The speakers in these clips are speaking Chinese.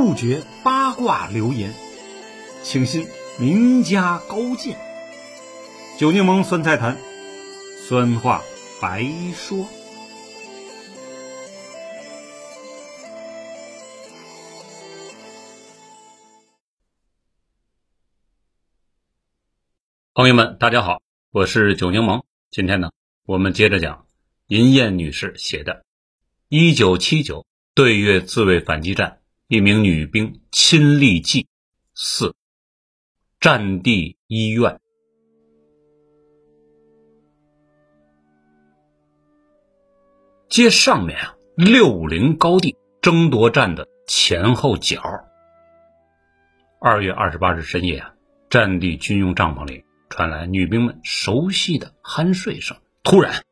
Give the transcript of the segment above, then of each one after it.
杜绝八卦流言，请信名家高见。酒柠檬酸菜坛，酸话白说。朋友们，大家好，我是酒柠檬。今天呢，我们接着讲银燕女士写的《一九七九对越自卫反击战》。一名女兵亲历记四，战地医院。接上面啊，六零高地争夺战的前后脚。二月二十八日深夜啊，战地军用帐篷里传来女兵们熟悉的酣睡声。突然，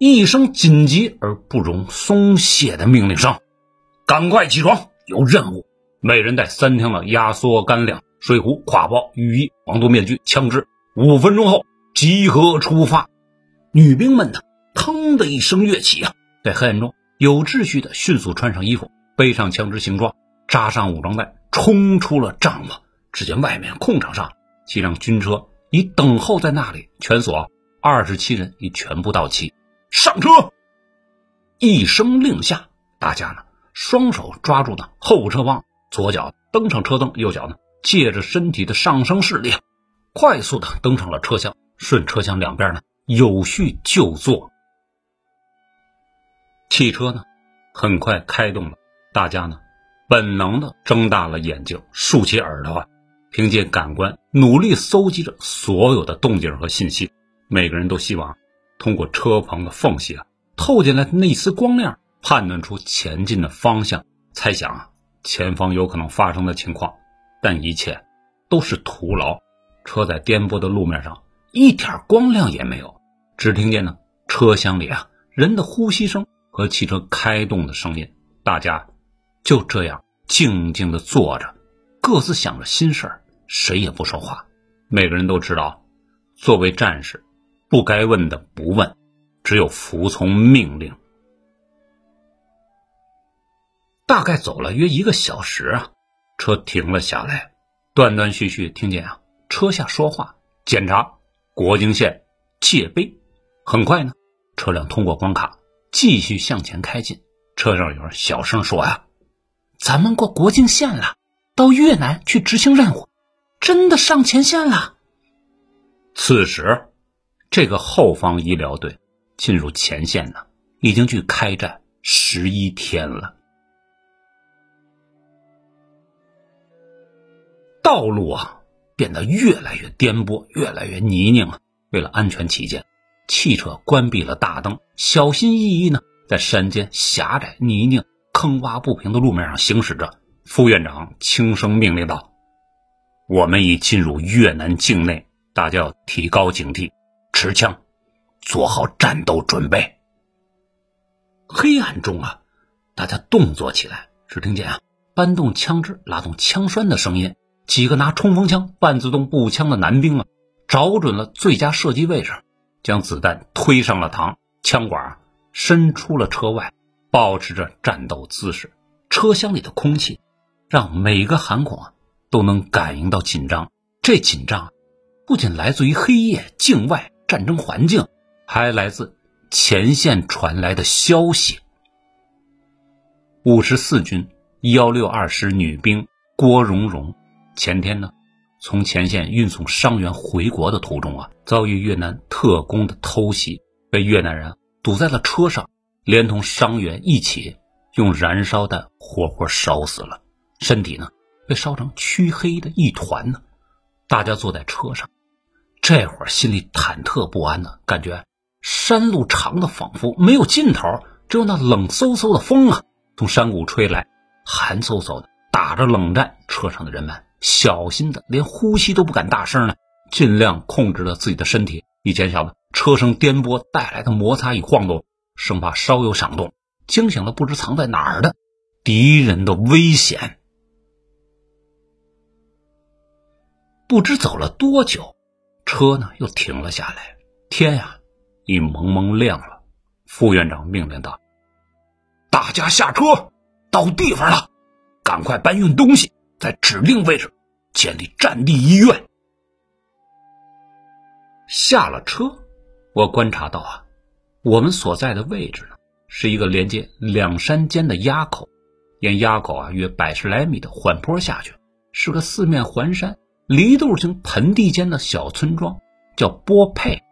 一声紧急而不容松懈的命令声：“赶快起床！”有任务，每人带三天的压缩干粮、水壶、挎包、雨衣、防毒面具、枪支。五分钟后集合出发。女兵们呢，腾的一声跃起啊，在黑暗中有秩序的迅速穿上衣服，背上枪支行装，扎上武装带，冲出了帐篷。只见外面空场上，几辆军车已等候在那里，全所二十七人已全部到齐。上车！一声令下，大家呢？双手抓住的后车帮，左脚登上车灯，右脚呢借着身体的上升势力，快速的登上了车厢，顺车厢两边呢有序就坐。汽车呢很快开动了，大家呢本能的睁大了眼睛，竖起耳朵啊，凭借感官努力搜集着所有的动静和信息。每个人都希望通过车棚的缝隙啊透进来的那丝光亮。判断出前进的方向，猜想啊前方有可能发生的情况，但一切都是徒劳。车在颠簸的路面上，一点光亮也没有，只听见呢车厢里啊人的呼吸声和汽车开动的声音。大家就这样静静的坐着，各自想着心事儿，谁也不说话。每个人都知道，作为战士，不该问的不问，只有服从命令。大概走了约一个小时啊，车停了下来，断断续续听见啊车下说话，检查国境线界碑。很快呢，车辆通过关卡，继续向前开进。车上有人小声说呀：“咱们过国境线了，到越南去执行任务，真的上前线了。”此时，这个后方医疗队进入前线呢，已经距开战十一天了。道路啊变得越来越颠簸，越来越泥泞啊！为了安全起见，汽车关闭了大灯，小心翼翼呢，在山间狭窄、泥泞、坑洼不平的路面上行驶着。副院长轻声命令道：“我们已进入越南境内，大家要提高警惕，持枪，做好战斗准备。”黑暗中啊，大家动作起来，只听见啊，搬动枪支、拉动枪栓的声音。几个拿冲锋枪、半自动步枪的男兵啊，找准了最佳射击位置，将子弹推上了膛，枪管伸出了车外，保持着战斗姿势。车厢里的空气让每个寒孔啊都能感应到紧张。这紧张不仅来自于黑夜境外战争环境，还来自前线传来的消息。五十四军幺六二师女兵郭蓉蓉。前天呢，从前线运送伤员回国的途中啊，遭遇越南特工的偷袭，被越南人堵在了车上，连同伤员一起用燃烧弹活活烧死了，身体呢被烧成黢黑的一团呢。大家坐在车上，这会儿心里忐忑不安呢，感觉山路长的仿佛没有尽头，只有那冷飕飕的风啊从山谷吹来，寒飕飕的，打着冷战。车上的人们。小心的，连呼吸都不敢大声呢，尽量控制了自己的身体，以减小了车身颠簸带来的摩擦与晃动，生怕稍有响动惊醒了不知藏在哪儿的敌人的危险。不知走了多久，车呢又停了下来，天呀，已蒙蒙亮了。副院长命令道：“大家下车，到地方了，赶快搬运东西，在指定位置建立战地医院。下了车，我观察到啊，我们所在的位置呢，是一个连接两山间的垭口，沿垭口啊约百十来米的缓坡下去，是个四面环山、梨豆形盆地间的小村庄，叫波佩。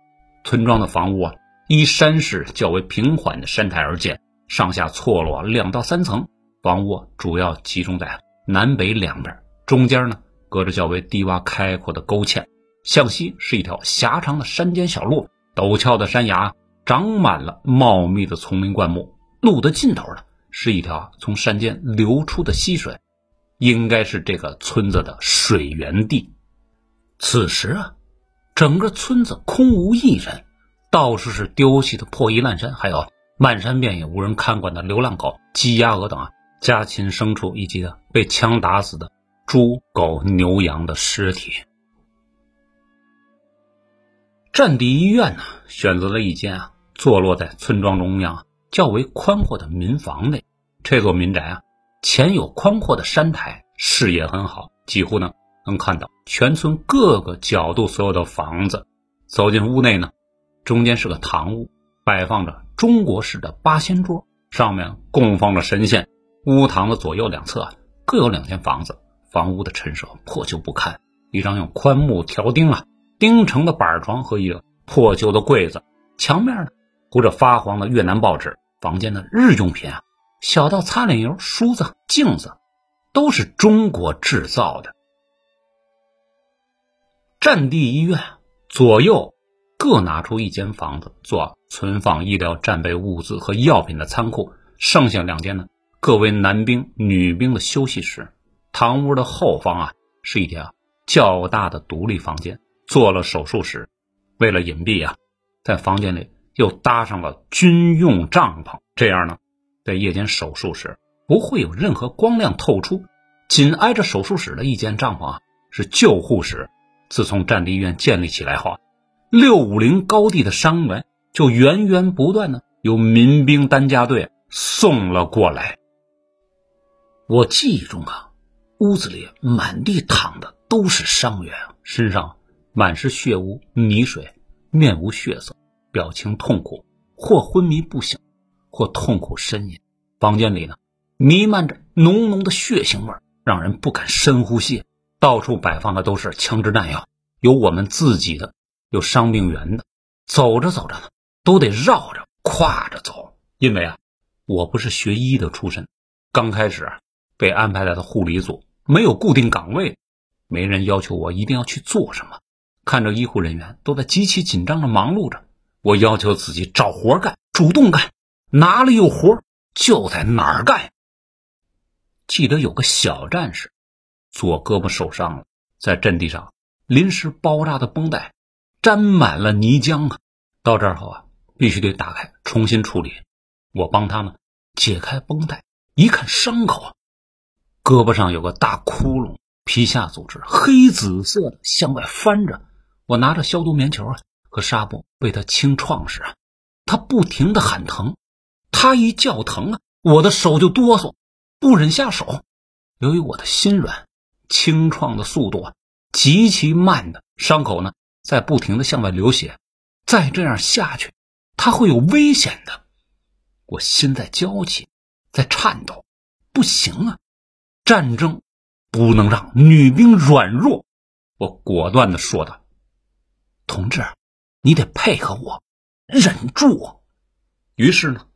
村庄的房屋啊，依山势较为平缓的山台而建，上下错落两到三层。房屋主要集中在南北两边，中间呢隔着较为低洼开阔的沟堑。向西是一条狭长的山间小路，陡峭的山崖长满了茂密的丛林灌木。路的尽头呢，是一条从山间流出的溪水，应该是这个村子的水源地。此时啊，整个村子空无一人，到处是丢弃的破衣烂衫，还有漫山遍野无人看管的流浪狗、鸡、鸭、鹅等啊家禽牲畜，以及的被枪打死的猪、狗、牛、羊的尸体。战地医院呢，选择了一间啊，坐落在村庄中央较为宽阔的民房内。这座民宅啊，前有宽阔的山台，视野很好，几乎呢能看到全村各个角度所有的房子。走进屋内呢，中间是个堂屋，摆放着中国式的八仙桌，上面供奉着神仙。屋堂的左右两侧啊各有两间房子，房屋的陈设破旧不堪，一张用宽木条钉啊。钉成的板床和一个破旧的柜子，墙面呢糊着发黄的越南报纸。房间的日用品啊，小到擦脸油、梳子、镜子，都是中国制造的。战地医院左右各拿出一间房子做存放医疗战备物资和药品的仓库，剩下两间呢，各为男兵、女兵的休息室。堂屋的后方啊，是一间较大的独立房间。做了手术室，为了隐蔽啊，在房间里又搭上了军用帐篷，这样呢，在夜间手术时不会有任何光亮透出。紧挨着手术室的一间帐篷啊，是救护室。自从战地医院建立起来后，六五零高地的伤员就源源不断的由民兵担架队送了过来。我记忆中啊，屋子里满地躺的都是伤员，身上。满是血污泥水，面无血色，表情痛苦，或昏迷不醒，或痛苦呻吟。房间里呢，弥漫着浓浓的血腥味，让人不敢深呼吸。到处摆放的都是枪支弹药，有我们自己的，有伤病员的。走着走着呢，都得绕着、跨着走，因为啊，我不是学医的出身，刚开始被安排在了护理组，没有固定岗位，没人要求我一定要去做什么。看着医护人员都在极其紧张的忙碌着，我要求自己找活干，主动干，哪里有活就在哪儿干。记得有个小战士，左胳膊受伤了，在阵地上临时包扎的绷带沾满了泥浆啊，到这儿后啊，必须得打开重新处理。我帮他呢解开绷带，一看伤口啊，胳膊上有个大窟窿，皮下组织黑紫色的向外翻着。我拿着消毒棉球啊和纱布为他清创时啊，他不停的喊疼，他一叫疼啊，我的手就哆嗦，不忍下手。由于我的心软，清创的速度啊极其慢的，伤口呢在不停的向外流血，再这样下去，他会有危险的。我心在焦急，在颤抖，不行啊！战争不能让女兵软弱，我果断的说道。同志，你得配合我，忍住。于是呢，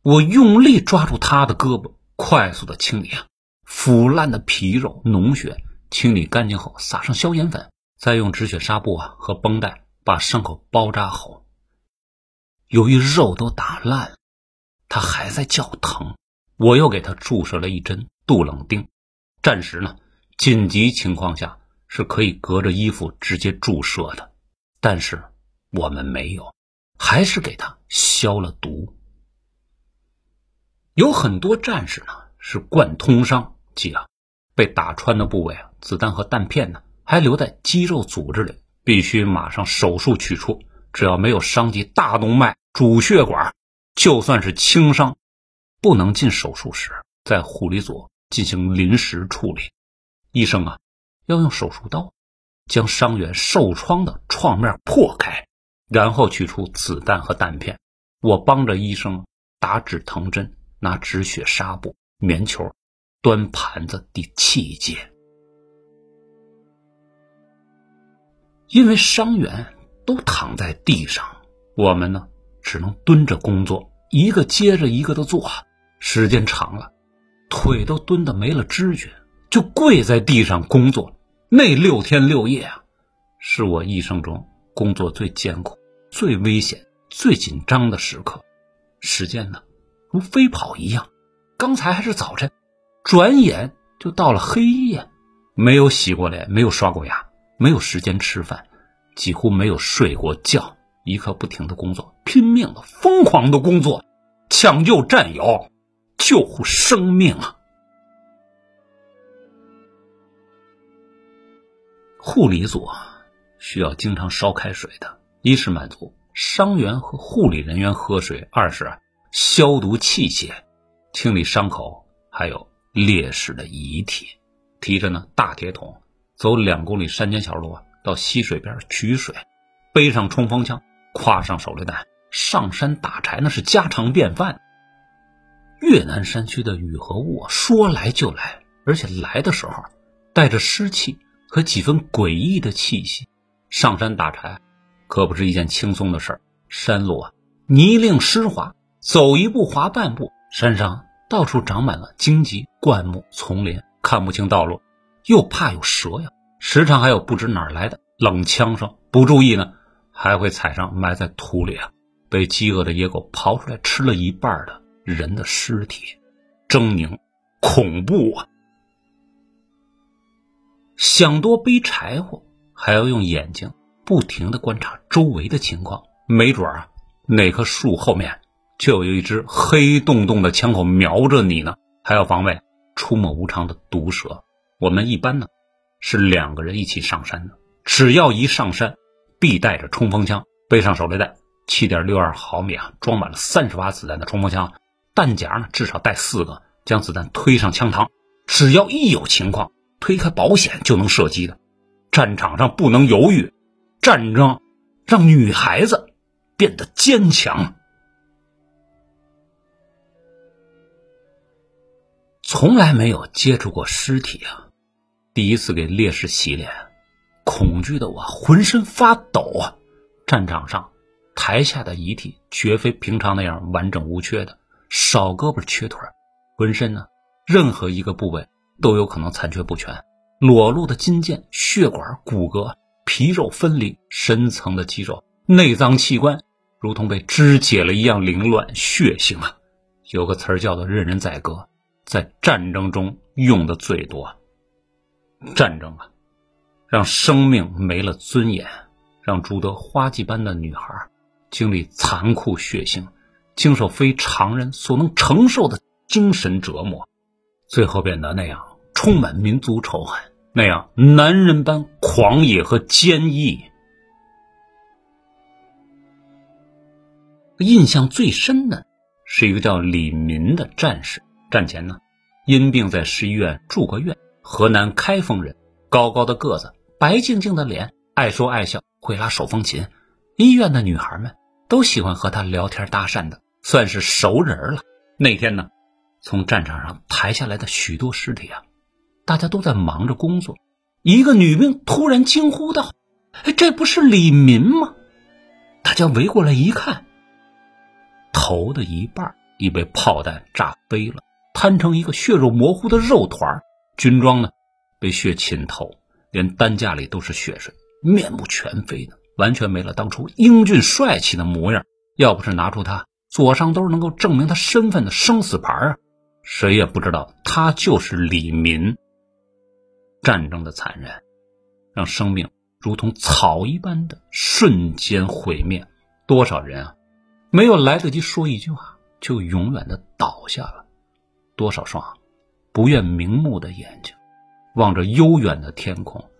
我用力抓住他的胳膊，快速的清理啊腐烂的皮肉、脓血。清理干净后，撒上消炎粉，再用止血纱布啊和绷带把伤口包扎好。由于肉都打烂了，他还在叫疼，我又给他注射了一针杜冷丁。战时呢，紧急情况下是可以隔着衣服直接注射的。但是我们没有，还是给他消了毒。有很多战士呢是贯通伤，即啊被打穿的部位啊，子弹和弹片呢还留在肌肉组织里，必须马上手术取出。只要没有伤及大动脉、主血管，就算是轻伤，不能进手术室，在护理组进行临时处理。医生啊，要用手术刀将伤员受创的创面破开，然后取出子弹和弹片。我帮着医生打止疼针，拿止血纱布、棉球，端盘子递器械。因为伤员都躺在地上，我们呢只能蹲着工作，一个接着一个的做，时间长了，腿都蹲得没了知觉。就跪在地上工作，那六天六夜啊，是我一生中工作最艰苦、最危险、最紧张的时刻。时间呢，如飞跑一样，刚才还是早晨，转眼就到了黑夜。没有洗过脸，没有刷过牙，没有时间吃饭，几乎没有睡过觉，一刻不停的工作，拼命的、疯狂的工作，抢救战友，救护生命啊！护理组需要经常烧开水的，一是满足伤员和护理人员喝水，二是消毒器械、清理伤口，还有烈士的遗体。提着呢大铁桶，走两公里山间小路啊，到溪水边取水，背上冲锋枪，挎上手榴弹，上山打柴，那是家常便饭。越南山区的雨和雾啊说来就来，而且来的时候带着湿气。和几分诡异的气息，上山打柴可不是一件轻松的事儿。山路啊，泥泞湿滑，走一步滑半步。山上到处长满了荆棘、灌木、丛林，看不清道路，又怕有蛇呀。时常还有不知哪儿来的冷枪声，不注意呢，还会踩上埋在土里啊，被饥饿的野狗刨出来吃了一半的人的尸体，狰狞，恐怖啊！想多背柴火，还要用眼睛不停的观察周围的情况，没准啊，哪棵树后面就有一只黑洞洞的枪口瞄着你呢。还要防备出没无常的毒蛇。我们一般呢是两个人一起上山的，只要一上山，必带着冲锋枪，背上手榴弹，七点六二毫米啊，装满了三十发子弹的冲锋枪，弹夹呢至少带四个，将子弹推上枪膛，只要一有情况。推开保险就能射击的，战场上不能犹豫。战争让女孩子变得坚强。从来没有接触过尸体啊，第一次给烈士洗脸，恐惧的我浑身发抖啊！战场上台下的遗体绝非平常那样完整无缺的，少胳膊缺腿，浑身呢任何一个部位。都有可能残缺不全，裸露的筋腱、血管、骨骼、皮肉分离，深层的肌肉、内脏器官如同被肢解了一样凌乱血腥啊！有个词儿叫做“任人宰割”，在战争中用的最多。战争啊，让生命没了尊严，让朱德花季般的女孩经历残酷血腥，经受非常人所能承受的精神折磨，最后变得那样。充满民族仇恨，那样男人般狂野和坚毅。印象最深的是一个叫李民的战士，战前呢因病在市医院住过院。河南开封人，高高的个子，白净净的脸，爱说爱笑，会拉手风琴。医院的女孩们都喜欢和他聊天搭讪的，算是熟人了。那天呢，从战场上抬下来的许多尸体啊。大家都在忙着工作，一个女兵突然惊呼道：“哎，这不是李民吗？”大家围过来一看，头的一半已被炮弹炸飞了，摊成一个血肉模糊的肉团军装呢，被血浸透，连担架里都是血水，面目全非的，完全没了当初英俊帅气的模样。要不是拿出他左上兜能够证明他身份的生死牌啊，谁也不知道他就是李民。战争的残忍，让生命如同草一般的瞬间毁灭。多少人啊，没有来得及说一句话，就永远的倒下了。多少双不愿瞑目的眼睛，望着悠远的天空，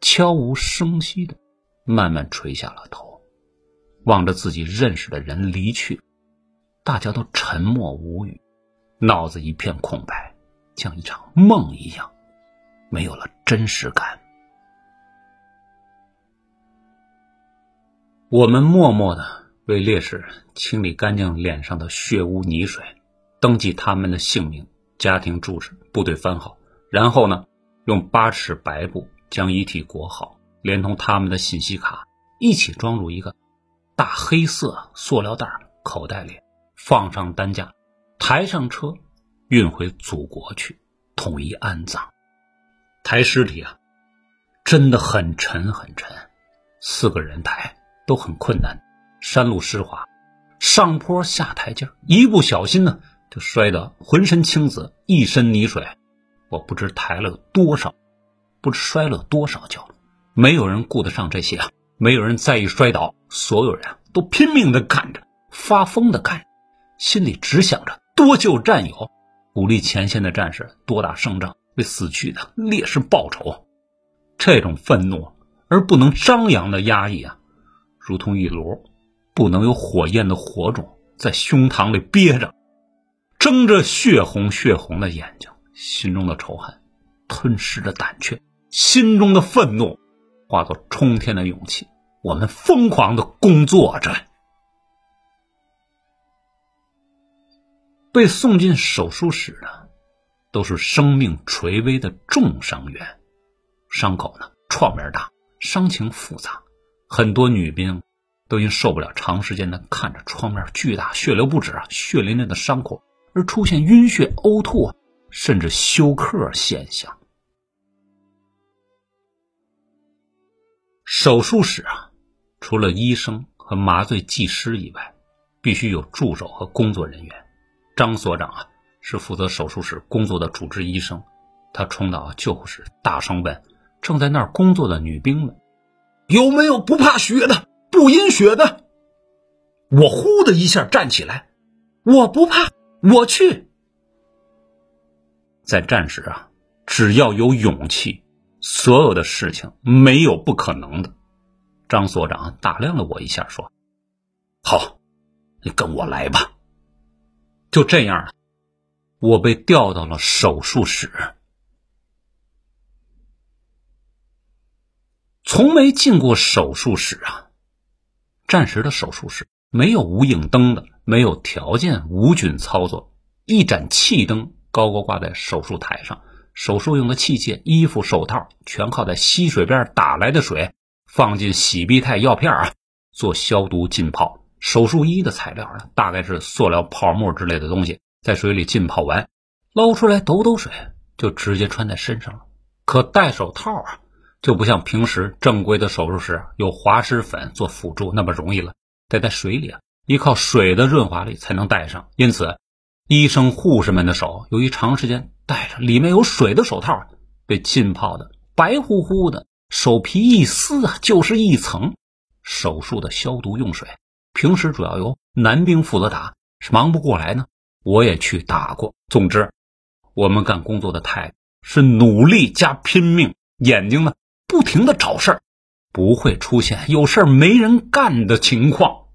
悄无声息的慢慢垂下了头，望着自己认识的人离去，大家都沉默无语，脑子一片空白。像一场梦一样，没有了真实感。我们默默的为烈士清理干净脸上的血污泥水，登记他们的姓名、家庭住址、部队番号，然后呢，用八尺白布将遗体裹好，连同他们的信息卡一起装入一个大黑色塑料袋口袋里，放上担架，抬上车，运回祖国去，统一安葬。抬尸体啊，真的很沉很沉，四个人抬。都很困难，山路湿滑，上坡下台阶，一不小心呢就摔得浑身青紫，一身泥水。我不知抬了多少，不知摔了多少跤，没有人顾得上这些啊，没有人在意摔倒，所有人啊都拼命的干着，发疯的干着，心里只想着多救战友，鼓励前线的战士多打胜仗，为死去的烈士报仇。这种愤怒而不能张扬的压抑啊！如同一炉不能有火焰的火种在胸膛里憋着，睁着血红血红的眼睛，心中的仇恨吞噬着胆怯，心中的愤怒化作冲天的勇气。我们疯狂的工作着。被送进手术室的都是生命垂危的重伤员，伤口呢创面大，伤情复杂。很多女兵都因受不了长时间的看着创面巨大、血流不止啊、血淋淋的伤口而出现晕血、呕吐，甚至休克现象。手术室啊，除了医生和麻醉技师以外，必须有助手和工作人员。张所长啊，是负责手术室工作的主治医生，他冲到救护室，大声问正在那儿工作的女兵们。有没有不怕血的、不阴血的？我呼的一下站起来，我不怕，我去。在战时啊，只要有勇气，所有的事情没有不可能的。张所长打量了我一下，说：“好，你跟我来吧。”就这样，我被调到了手术室。从没进过手术室啊！战时的手术室没有无影灯的，没有条件无菌操作。一盏气灯高高挂在手术台上，手术用的器械、衣服、手套全靠在溪水边打来的水放进洗必泰药片啊，做消毒浸泡。手术衣的材料呢，大概是塑料泡沫之类的东西，在水里浸泡完，捞出来抖抖水，就直接穿在身上了。可戴手套啊！就不像平时正规的手术室有滑石粉做辅助那么容易了，得在水里啊，依靠水的润滑力才能戴上。因此，医生护士们的手由于长时间戴着里面有水的手套，被浸泡的白乎乎的，手皮一撕啊就是一层。手术的消毒用水，平时主要由男兵负责打，是忙不过来呢。我也去打过。总之，我们干工作的态度是努力加拼命，眼睛呢。不停的找事儿，不会出现有事儿没人干的情况。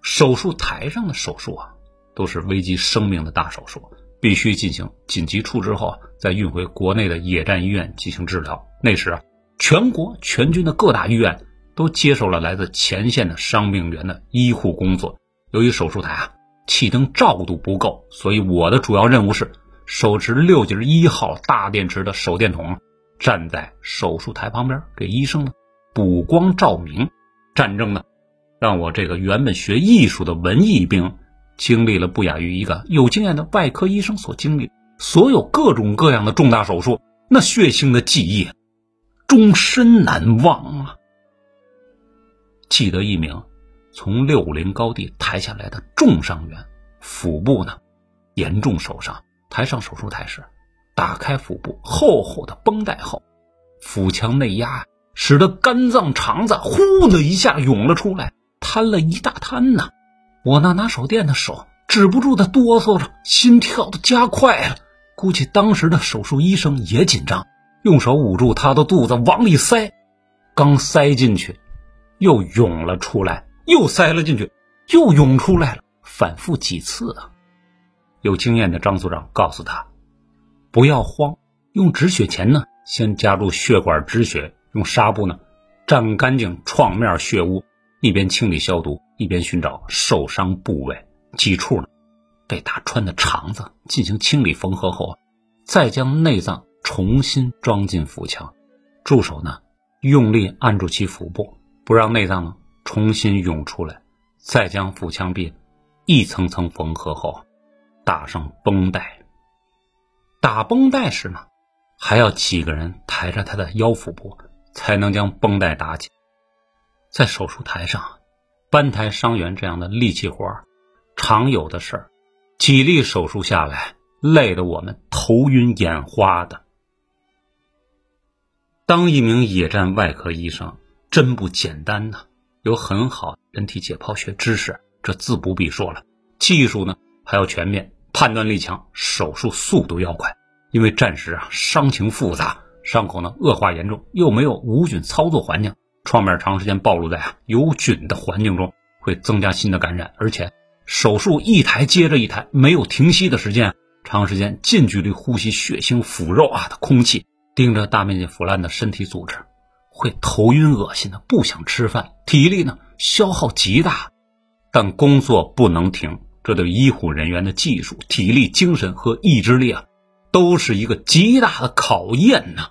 手术台上的手术啊，都是危及生命的大手术，必须进行紧急处置后，再运回国内的野战医院进行治疗。那时啊，全国全军的各大医院都接受了来自前线的伤病员的医护工作。由于手术台啊气灯照度不够，所以我的主要任务是。手持六节一号大电池的手电筒，站在手术台旁边，给医生呢补光照明。战争呢，让我这个原本学艺术的文艺兵，经历了不亚于一个有经验的外科医生所经历所有各种各样的重大手术，那血腥的记忆，终身难忘啊！记得一名从六五零高地抬下来的重伤员，腹部呢严重受伤。抬上手术台时，打开腹部厚厚的绷带后，腹腔内压使得肝脏肠子呼的一下涌了出来，瘫了一大滩呢！我那拿手电的手止不住的哆嗦着，心跳的加快了。估计当时的手术医生也紧张，用手捂住他的肚子往里塞，刚塞进去，又涌了出来，又塞了进去，又涌出来了，反复几次啊！有经验的张组长告诉他：“不要慌，用止血钳呢，先夹住血管止血，用纱布呢蘸干净创面血污，一边清理消毒，一边寻找受伤部位、几处呢被打穿的肠子进行清理缝合后，再将内脏重新装进腹腔，助手呢用力按住其腹部，不让内脏重新涌出来，再将腹腔壁一层层缝合后。”打上绷带。打绷带时呢，还要几个人抬着他的腰腹部，才能将绷带打紧。在手术台上，搬抬伤员这样的力气活常有的事儿，几例手术下来，累得我们头晕眼花的。当一名野战外科医生真不简单呐，有很好人体解剖学知识，这自不必说了。技术呢，还要全面。判断力强，手术速度要快，因为战时啊伤情复杂，伤口呢恶化严重，又没有无菌操作环境，创面长时间暴露在啊有菌的环境中，会增加新的感染，而且手术一台接着一台，没有停息的时间，长时间近距离呼吸血腥腐肉啊的空气，盯着大面积腐烂的身体组织，会头晕恶心的，不想吃饭，体力呢消耗极大，但工作不能停。这对医护人员的技术、体力、精神和意志力啊，都是一个极大的考验呐。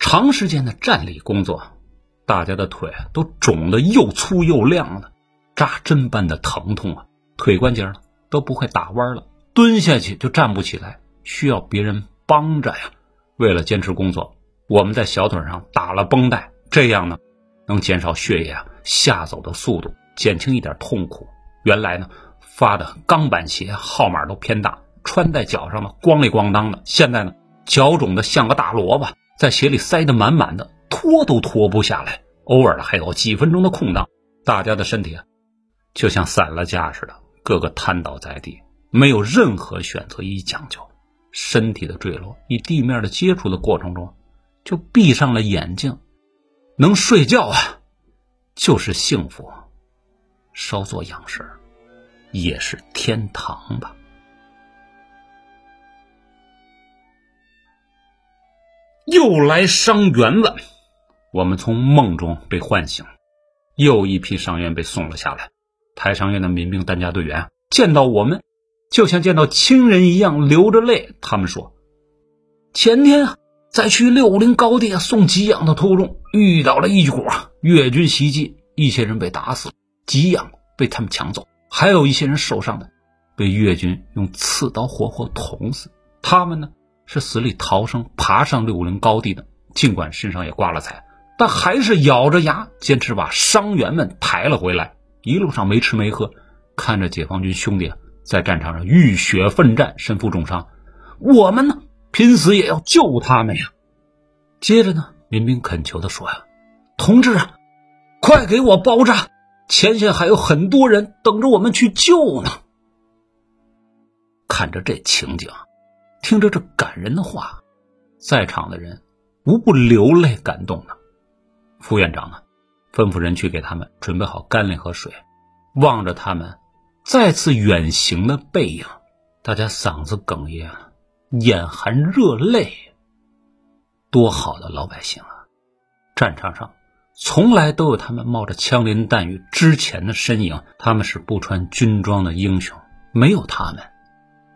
长时间的站立工作，大家的腿都肿得又粗又亮的，扎针般的疼痛啊，腿关节呢都不会打弯了，蹲下去就站不起来，需要别人帮着呀。为了坚持工作，我们在小腿上打了绷带，这样呢，能减少血液啊下走的速度。减轻一点痛苦。原来呢，发的钢板鞋号码都偏大，穿在脚上呢咣里咣当的。现在呢，脚肿的像个大萝卜，在鞋里塞得满满的，脱都脱不下来。偶尔还有几分钟的空档，大家的身体啊，就像散了架似的，个个瘫倒在地，没有任何选择与讲究。身体的坠落与地面的接触的过程中，就闭上了眼睛，能睡觉啊，就是幸福。稍作养神，也是天堂吧。又来伤员了，我们从梦中被唤醒，又一批伤员被送了下来。台伤员的民兵担架队员见到我们，就像见到亲人一样，流着泪。他们说，前天啊，在去六五零高地送给养的途中，遇到了一股越军袭击，一些人被打死。给养被他们抢走，还有一些人受伤的，被越军用刺刀活活捅死。他们呢是死里逃生，爬上六五零高地的，尽管身上也挂了彩，但还是咬着牙坚持把伤员们抬了回来。一路上没吃没喝，看着解放军兄弟在战场上浴血奋战，身负重伤，我们呢拼死也要救他们呀。接着呢，民兵恳求的说呀：“同志啊，快给我包扎！”前线还有很多人等着我们去救呢。看着这情景，听着这感人的话，在场的人无不流泪感动呢。副院长呢，吩咐人去给他们准备好干粮和水。望着他们再次远行的背影，大家嗓子哽咽，眼含热泪。多好的老百姓啊！战场上。从来都有他们冒着枪林弹雨之前的身影，他们是不穿军装的英雄。没有他们，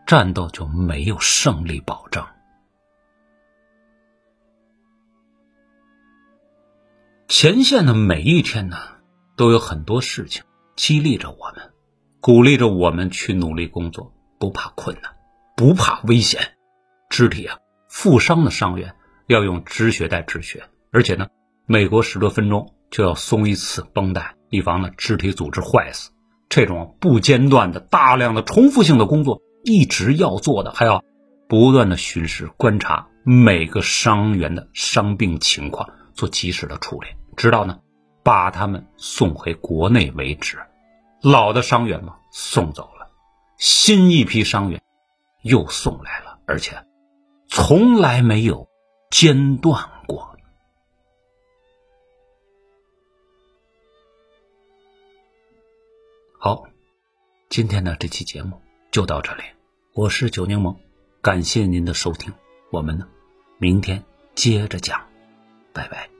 战斗就没有胜利保证。前线的每一天呢，都有很多事情激励着我们，鼓励着我们去努力工作，不怕困难，不怕危险。肢体啊负伤的伤员要用止血带止血，而且呢。每隔十多分钟就要松一次绷带，以防呢肢体组织坏死。这种不间断的、大量的重复性的工作，一直要做的，还要不断的巡视观察每个伤员的伤病情况，做及时的处理，直到呢把他们送回国内为止。老的伤员嘛送走了，新一批伤员又送来了，而且从来没有间断过。好，今天的这期节目就到这里，我是九柠檬，感谢您的收听，我们呢，明天接着讲，拜拜。